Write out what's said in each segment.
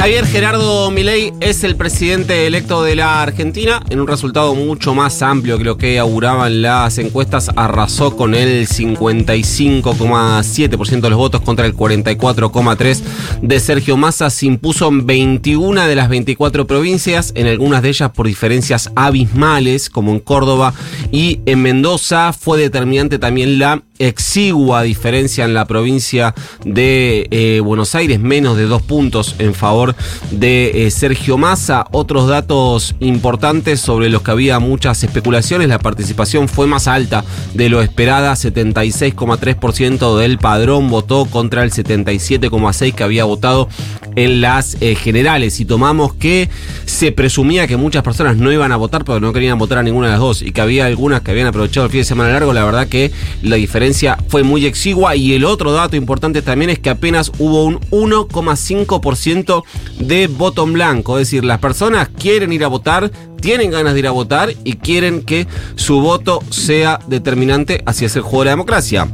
Javier Gerardo Milei es el presidente electo de la Argentina en un resultado mucho más amplio que lo que auguraban las encuestas. Arrasó con el 55,7% de los votos contra el 44,3% de Sergio Massa. Se impuso en 21 de las 24 provincias, en algunas de ellas por diferencias abismales, como en Córdoba y en Mendoza. Fue determinante también la exigua diferencia en la provincia de eh, Buenos Aires, menos de dos puntos en favor de eh, Sergio Massa. Otros datos importantes sobre los que había muchas especulaciones, la participación fue más alta de lo esperada, 76,3% del padrón votó contra el 77,6% que había votado en las eh, generales. Y tomamos que se presumía que muchas personas no iban a votar porque no querían votar a ninguna de las dos y que había algunas que habían aprovechado el fin de semana largo, la verdad que la diferencia fue muy exigua y el otro dato importante también es que apenas hubo un 1,5% de voto en blanco, es decir, las personas quieren ir a votar, tienen ganas de ir a votar y quieren que su voto sea determinante hacia ese juego de la democracia.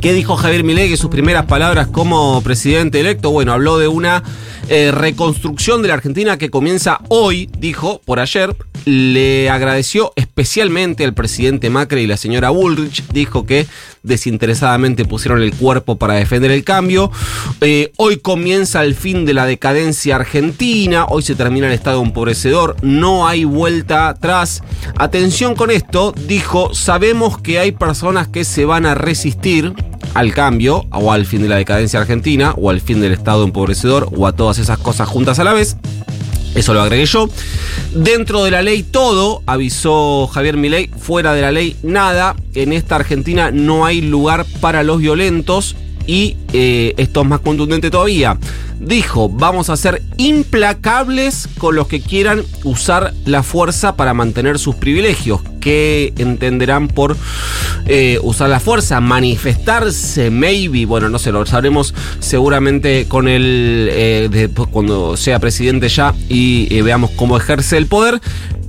¿Qué dijo Javier Milei que sus primeras palabras como presidente electo? Bueno, habló de una eh, reconstrucción de la Argentina que comienza hoy, dijo, por ayer. Le agradeció especialmente al presidente Macri y la señora Bullrich. Dijo que desinteresadamente pusieron el cuerpo para defender el cambio. Eh, hoy comienza el fin de la decadencia argentina. Hoy se termina el estado empobrecedor. No hay vuelta atrás. Atención con esto, dijo, sabemos que hay personas que se van a resistir al cambio o al fin de la decadencia argentina o al fin del estado empobrecedor o a todas esas cosas juntas a la vez. Eso lo agregué yo. Dentro de la ley todo, avisó Javier Milei, fuera de la ley nada. En esta Argentina no hay lugar para los violentos y eh, esto es más contundente todavía. Dijo, vamos a ser implacables con los que quieran usar la fuerza para mantener sus privilegios. ¿Qué entenderán por eh, usar la fuerza? Manifestarse, maybe. Bueno, no sé, lo sabremos seguramente con el. Eh, cuando sea presidente ya y veamos cómo ejerce el poder.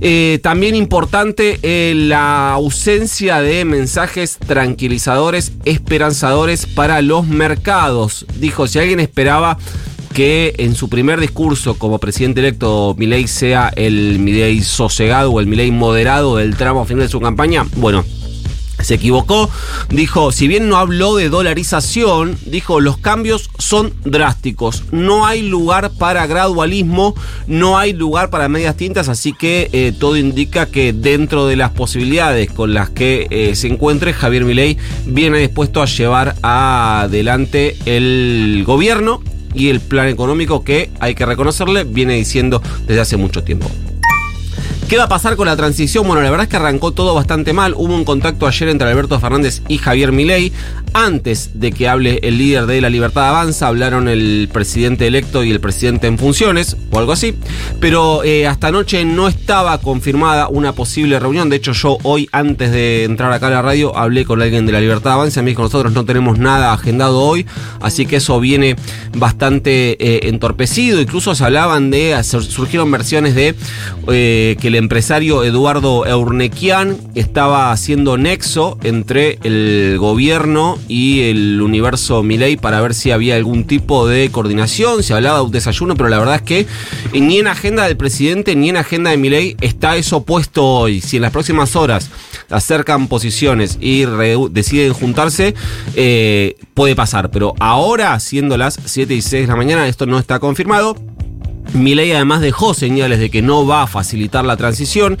Eh, también importante eh, la ausencia de mensajes tranquilizadores, esperanzadores para los mercados. Dijo, si alguien esperaba que en su primer discurso como presidente electo Milei sea el Milei sosegado o el Milei moderado del tramo final de su campaña, bueno, se equivocó, dijo, si bien no habló de dolarización, dijo, los cambios son drásticos, no hay lugar para gradualismo, no hay lugar para medias tintas, así que eh, todo indica que dentro de las posibilidades con las que eh, se encuentre, Javier Milei viene dispuesto a llevar adelante el gobierno y el plan económico que, hay que reconocerle, viene diciendo desde hace mucho tiempo. ¿Qué va a pasar con la transición? Bueno, la verdad es que arrancó todo bastante mal. Hubo un contacto ayer entre Alberto Fernández y Javier Milei. Antes de que hable el líder de La Libertad Avanza, hablaron el presidente electo y el presidente en funciones, o algo así. Pero eh, hasta anoche no estaba confirmada una posible reunión. De hecho, yo hoy, antes de entrar acá a la radio, hablé con alguien de La Libertad Avanza. Me dijo, nosotros no tenemos nada agendado hoy, así que eso viene bastante eh, entorpecido. Incluso se hablaban de, surgieron versiones de eh, que el empresario Eduardo Eurnequian estaba haciendo nexo entre el gobierno y el universo Milei para ver si había algún tipo de coordinación. Se hablaba de un desayuno, pero la verdad es que ni en agenda del presidente ni en agenda de Milei está eso puesto hoy. Si en las próximas horas acercan posiciones y deciden juntarse, eh, puede pasar. Pero ahora, siendo las 7 y 6 de la mañana, esto no está confirmado. Milei además dejó señales de que no va a facilitar la transición,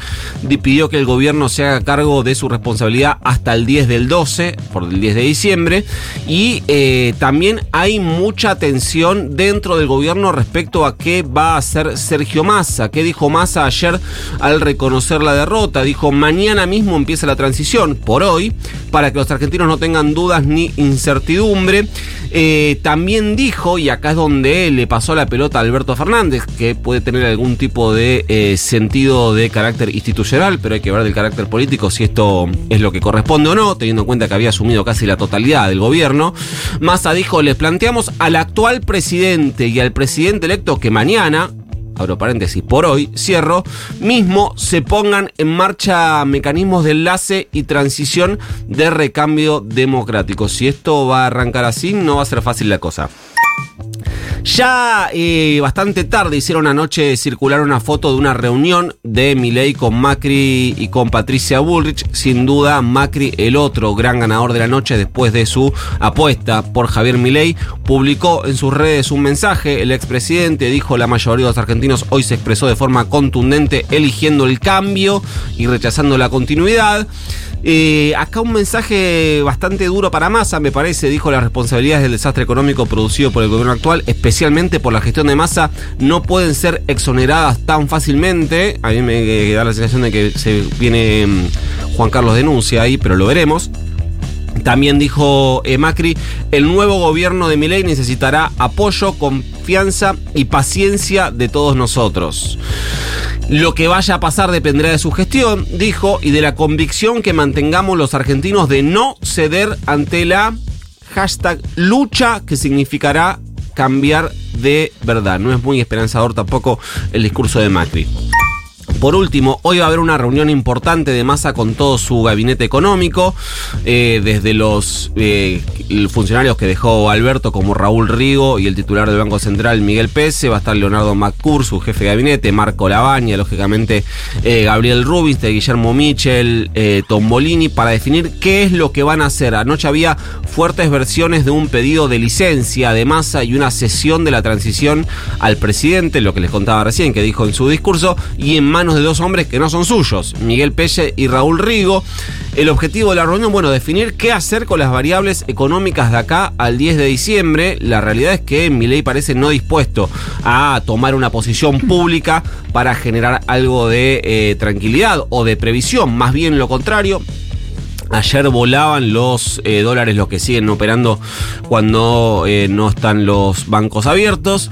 pidió que el gobierno se haga cargo de su responsabilidad hasta el 10 del 12, por el 10 de diciembre, y eh, también hay mucha tensión dentro del gobierno respecto a qué va a hacer Sergio Massa. ¿Qué dijo Massa ayer al reconocer la derrota? Dijo, mañana mismo empieza la transición, por hoy, para que los argentinos no tengan dudas ni incertidumbre. Eh, también dijo, y acá es donde le pasó la pelota a Alberto Fernández, que puede tener algún tipo de eh, sentido de carácter institucional, pero hay que ver del carácter político si esto es lo que corresponde o no, teniendo en cuenta que había asumido casi la totalidad del gobierno. Massa dijo, les planteamos al actual presidente y al presidente electo que mañana, abro paréntesis, por hoy, cierro, mismo se pongan en marcha mecanismos de enlace y transición de recambio democrático. Si esto va a arrancar así, no va a ser fácil la cosa. Ya eh, bastante tarde hicieron anoche circular una foto de una reunión de Milei con Macri y con Patricia Bullrich. Sin duda, Macri, el otro gran ganador de la noche después de su apuesta por Javier Milei, publicó en sus redes un mensaje. El expresidente dijo la mayoría de los argentinos hoy se expresó de forma contundente eligiendo el cambio y rechazando la continuidad. Eh, acá un mensaje bastante duro para Massa, me parece, dijo las responsabilidades del desastre económico producido por el gobierno actual, especialmente por la gestión de Massa, no pueden ser exoneradas tan fácilmente. A mí me da la sensación de que se viene mm, Juan Carlos denuncia ahí, pero lo veremos. También dijo eh, Macri, el nuevo gobierno de Milei necesitará apoyo, confianza y paciencia de todos nosotros. Lo que vaya a pasar dependerá de su gestión, dijo, y de la convicción que mantengamos los argentinos de no ceder ante la hashtag lucha que significará cambiar de verdad. No es muy esperanzador tampoco el discurso de Macri. Por último, hoy va a haber una reunión importante de masa con todo su gabinete económico, eh, desde los eh, funcionarios que dejó Alberto, como Raúl Rigo y el titular del Banco Central, Miguel Pese, va a estar Leonardo Macur, su jefe de gabinete, Marco Labaña, lógicamente eh, Gabriel Rubinstein, Guillermo Michel, Tombolini, para definir qué es lo que van a hacer. Anoche había fuertes versiones de un pedido de licencia de masa y una sesión de la transición al presidente, lo que les contaba recién, que dijo en su discurso, y en de dos hombres que no son suyos, Miguel Pelle y Raúl Rigo. El objetivo de la reunión, bueno, definir qué hacer con las variables económicas de acá al 10 de diciembre. La realidad es que Milei parece no dispuesto a tomar una posición pública para generar algo de eh, tranquilidad o de previsión, más bien lo contrario. Ayer volaban los eh, dólares, los que siguen operando cuando eh, no están los bancos abiertos.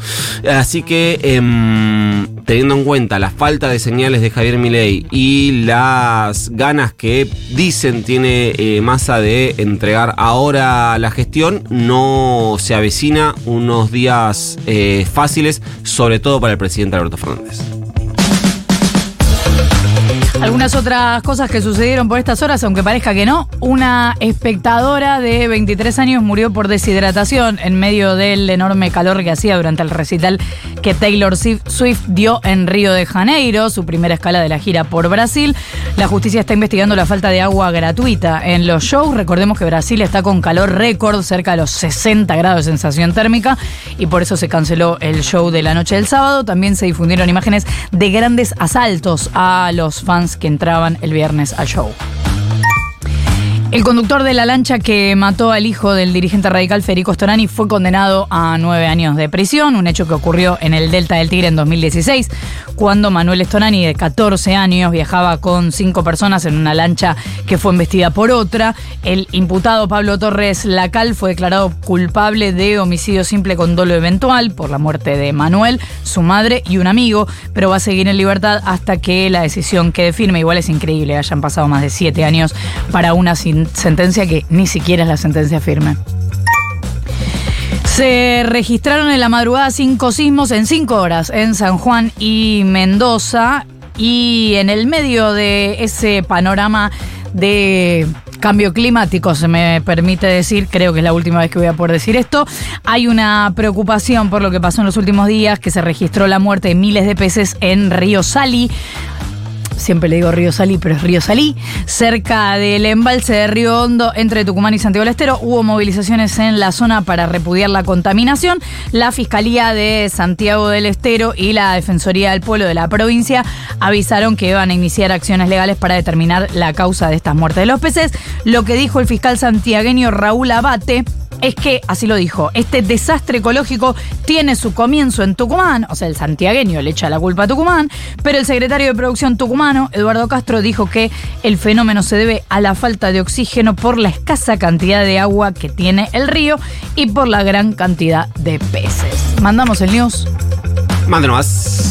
Así que, em, teniendo en cuenta la falta de señales de Javier Milei y las ganas que dicen tiene eh, masa de entregar ahora la gestión, no se avecina unos días fáciles, sobre todo para el presidente Alberto Fernández. Algunas otras cosas que sucedieron por estas horas, aunque parezca que no. Una espectadora de 23 años murió por deshidratación en medio del enorme calor que hacía durante el recital que Taylor Swift dio en Río de Janeiro, su primera escala de la gira por Brasil. La justicia está investigando la falta de agua gratuita en los shows. Recordemos que Brasil está con calor récord, cerca de los 60 grados de sensación térmica, y por eso se canceló el show de la noche del sábado. También se difundieron imágenes de grandes asaltos a los fans que entraban el viernes al show. El conductor de la lancha que mató al hijo del dirigente radical Federico Storani fue condenado a nueve años de prisión, un hecho que ocurrió en el Delta del Tigre en 2016, cuando Manuel Storani, de 14 años, viajaba con cinco personas en una lancha que fue investida por otra. El imputado Pablo Torres Lacal fue declarado culpable de homicidio simple con dolo eventual por la muerte de Manuel, su madre y un amigo, pero va a seguir en libertad hasta que la decisión quede firme. Igual es increíble, hayan pasado más de siete años para una sin sentencia que ni siquiera es la sentencia firme. Se registraron en la madrugada cinco sismos en cinco horas en San Juan y Mendoza. Y en el medio de ese panorama de cambio climático, se me permite decir, creo que es la última vez que voy a poder decir esto, hay una preocupación por lo que pasó en los últimos días, que se registró la muerte de miles de peces en Río Sali siempre le digo Río Salí, pero es Río Salí, cerca del embalse de Río Hondo entre Tucumán y Santiago del Estero. Hubo movilizaciones en la zona para repudiar la contaminación. La Fiscalía de Santiago del Estero y la Defensoría del Pueblo de la provincia avisaron que iban a iniciar acciones legales para determinar la causa de estas muertes de los peces. Lo que dijo el fiscal santiagueño Raúl Abate es que, así lo dijo, este desastre ecológico tiene su comienzo en Tucumán, o sea, el santiagueño le echa la culpa a Tucumán, pero el secretario de Producción tucumano, Eduardo Castro, dijo que el fenómeno se debe a la falta de oxígeno por la escasa cantidad de agua que tiene el río y por la gran cantidad de peces. Mandamos el news. Mándenos.